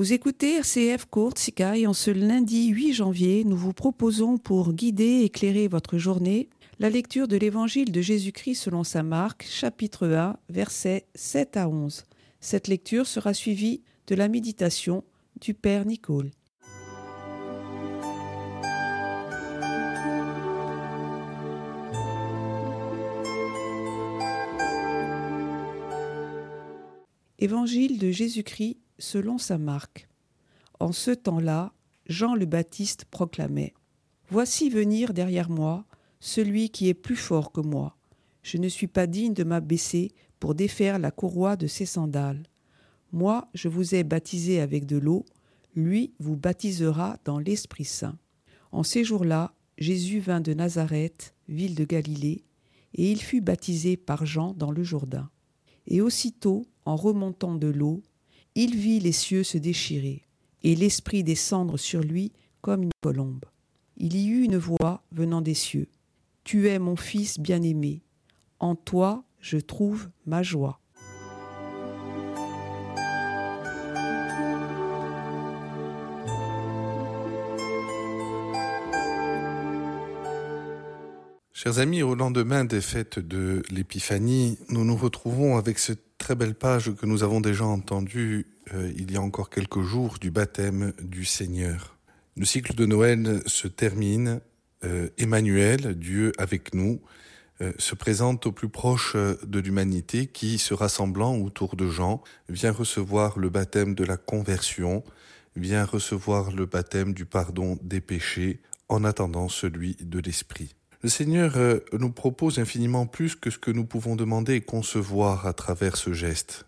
Vous écoutez RCF Courte et en ce lundi 8 janvier, nous vous proposons pour guider et éclairer votre journée la lecture de l'Évangile de Jésus-Christ selon sa marque, chapitre 1, versets 7 à 11. Cette lecture sera suivie de la méditation du Père Nicole. Évangile de Jésus-Christ selon sa marque. En ce temps-là, Jean le Baptiste proclamait Voici venir derrière moi celui qui est plus fort que moi. Je ne suis pas digne de m'abaisser pour défaire la courroie de ses sandales. Moi, je vous ai baptisé avec de l'eau, lui vous baptisera dans l'Esprit Saint. En ces jours-là, Jésus vint de Nazareth, ville de Galilée, et il fut baptisé par Jean dans le Jourdain. Et aussitôt, en remontant de l'eau, il vit les cieux se déchirer, et l'Esprit descendre sur lui comme une colombe. Il y eut une voix venant des cieux. Tu es mon Fils bien-aimé, en toi je trouve ma joie. Chers amis, au lendemain des fêtes de l'Épiphanie, nous nous retrouvons avec cette très belle page que nous avons déjà entendue euh, il y a encore quelques jours du baptême du Seigneur. Le cycle de Noël se termine. Euh, Emmanuel, Dieu avec nous, euh, se présente au plus proche de l'humanité qui, se rassemblant autour de Jean, vient recevoir le baptême de la conversion, vient recevoir le baptême du pardon des péchés en attendant celui de l'Esprit. Le Seigneur euh, nous propose infiniment plus que ce que nous pouvons demander et concevoir à travers ce geste.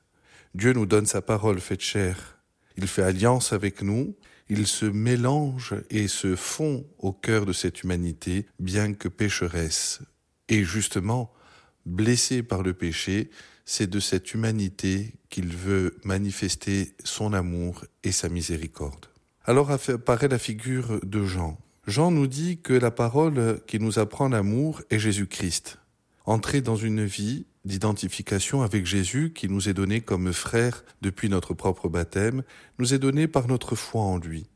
Dieu nous donne sa parole faite chair. Il fait alliance avec nous, il se mélange et se fond au cœur de cette humanité, bien que pécheresse. Et justement, blessé par le péché, c'est de cette humanité qu'il veut manifester son amour et sa miséricorde. Alors apparaît la figure de Jean. Jean nous dit que la parole qui nous apprend l'amour est Jésus-Christ. Entrer dans une vie d'identification avec Jésus qui nous est donné comme frère depuis notre propre baptême, nous est donnée par notre foi en lui.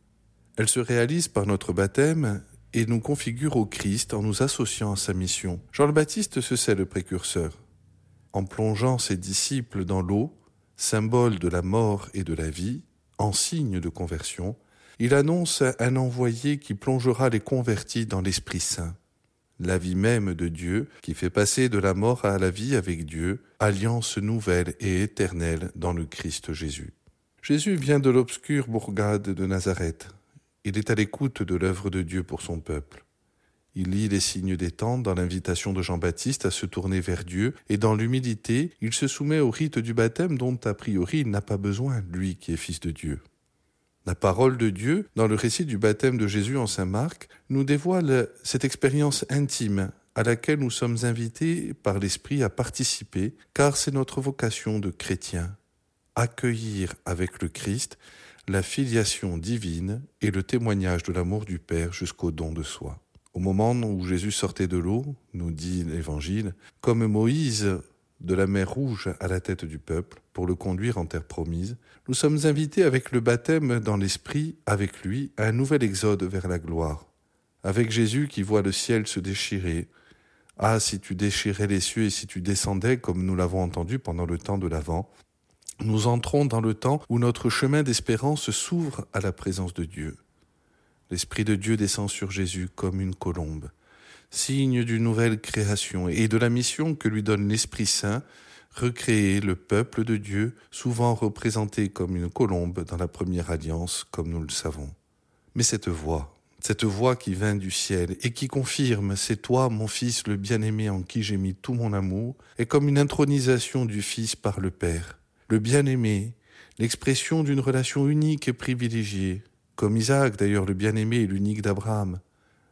Elle se réalise par notre baptême et nous configure au Christ en nous associant à sa mission. Jean le Baptiste se sait le précurseur. En plongeant ses disciples dans l'eau, symbole de la mort et de la vie, en signe de conversion, il annonce un envoyé qui plongera les convertis dans l'Esprit Saint, la vie même de Dieu qui fait passer de la mort à la vie avec Dieu, alliance nouvelle et éternelle dans le Christ Jésus. Jésus vient de l'obscure bourgade de Nazareth. Il est à l'écoute de l'œuvre de Dieu pour son peuple. Il lit les signes des temps dans l'invitation de Jean-Baptiste à se tourner vers Dieu, et dans l'humilité, il se soumet au rite du baptême dont a priori il n'a pas besoin, lui qui est fils de Dieu. La parole de Dieu, dans le récit du baptême de Jésus en Saint Marc, nous dévoile cette expérience intime à laquelle nous sommes invités par l'Esprit à participer, car c'est notre vocation de chrétien, accueillir avec le Christ la filiation divine et le témoignage de l'amour du Père jusqu'au don de soi. Au moment où Jésus sortait de l'eau, nous dit l'Évangile, comme Moïse de la mer Rouge à la tête du peuple pour le conduire en terre promise, nous sommes invités avec le baptême dans l'Esprit, avec lui, à un nouvel exode vers la gloire. Avec Jésus qui voit le ciel se déchirer. Ah, si tu déchirais les cieux et si tu descendais, comme nous l'avons entendu pendant le temps de l'Avent, nous entrons dans le temps où notre chemin d'espérance s'ouvre à la présence de Dieu. L'Esprit de Dieu descend sur Jésus comme une colombe signe d'une nouvelle création et de la mission que lui donne l'Esprit Saint, recréer le peuple de Dieu, souvent représenté comme une colombe dans la première alliance, comme nous le savons. Mais cette voix, cette voix qui vient du ciel et qui confirme C'est toi, mon Fils, le bien-aimé en qui j'ai mis tout mon amour, est comme une intronisation du Fils par le Père. Le bien-aimé, l'expression d'une relation unique et privilégiée, comme Isaac d'ailleurs le bien-aimé et l'unique d'Abraham.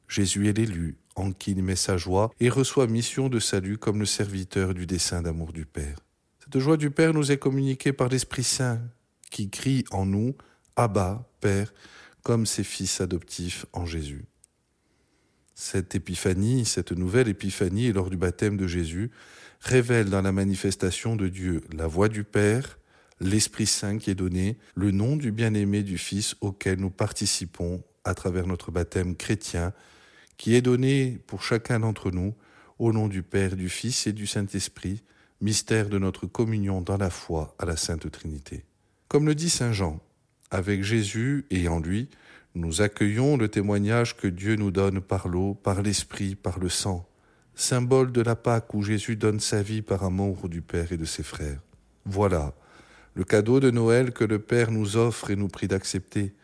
Jésus est l'élu, en qui il met sa joie et reçoit mission de salut comme le serviteur du dessein d'amour du Père. Cette joie du Père nous est communiquée par l'Esprit Saint, qui crie en nous Abba, Père, comme ses fils adoptifs en Jésus. Cette épiphanie, cette nouvelle épiphanie lors du baptême de Jésus, révèle dans la manifestation de Dieu la voix du Père, l'Esprit Saint qui est donné, le nom du bien-aimé du Fils auquel nous participons à travers notre baptême chrétien, qui est donné pour chacun d'entre nous, au nom du Père, du Fils et du Saint-Esprit, mystère de notre communion dans la foi à la Sainte Trinité. Comme le dit Saint Jean, avec Jésus et en lui, nous accueillons le témoignage que Dieu nous donne par l'eau, par l'Esprit, par le sang, symbole de la Pâque où Jésus donne sa vie par amour du Père et de ses frères. Voilà le cadeau de Noël que le Père nous offre et nous prie d'accepter,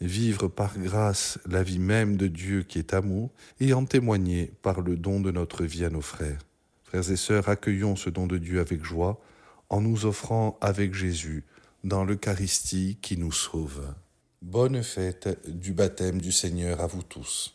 vivre par grâce la vie même de Dieu qui est amour et en témoigner par le don de notre vie à nos frères. Frères et sœurs, accueillons ce don de Dieu avec joie en nous offrant avec Jésus dans l'Eucharistie qui nous sauve. Bonne fête du baptême du Seigneur à vous tous.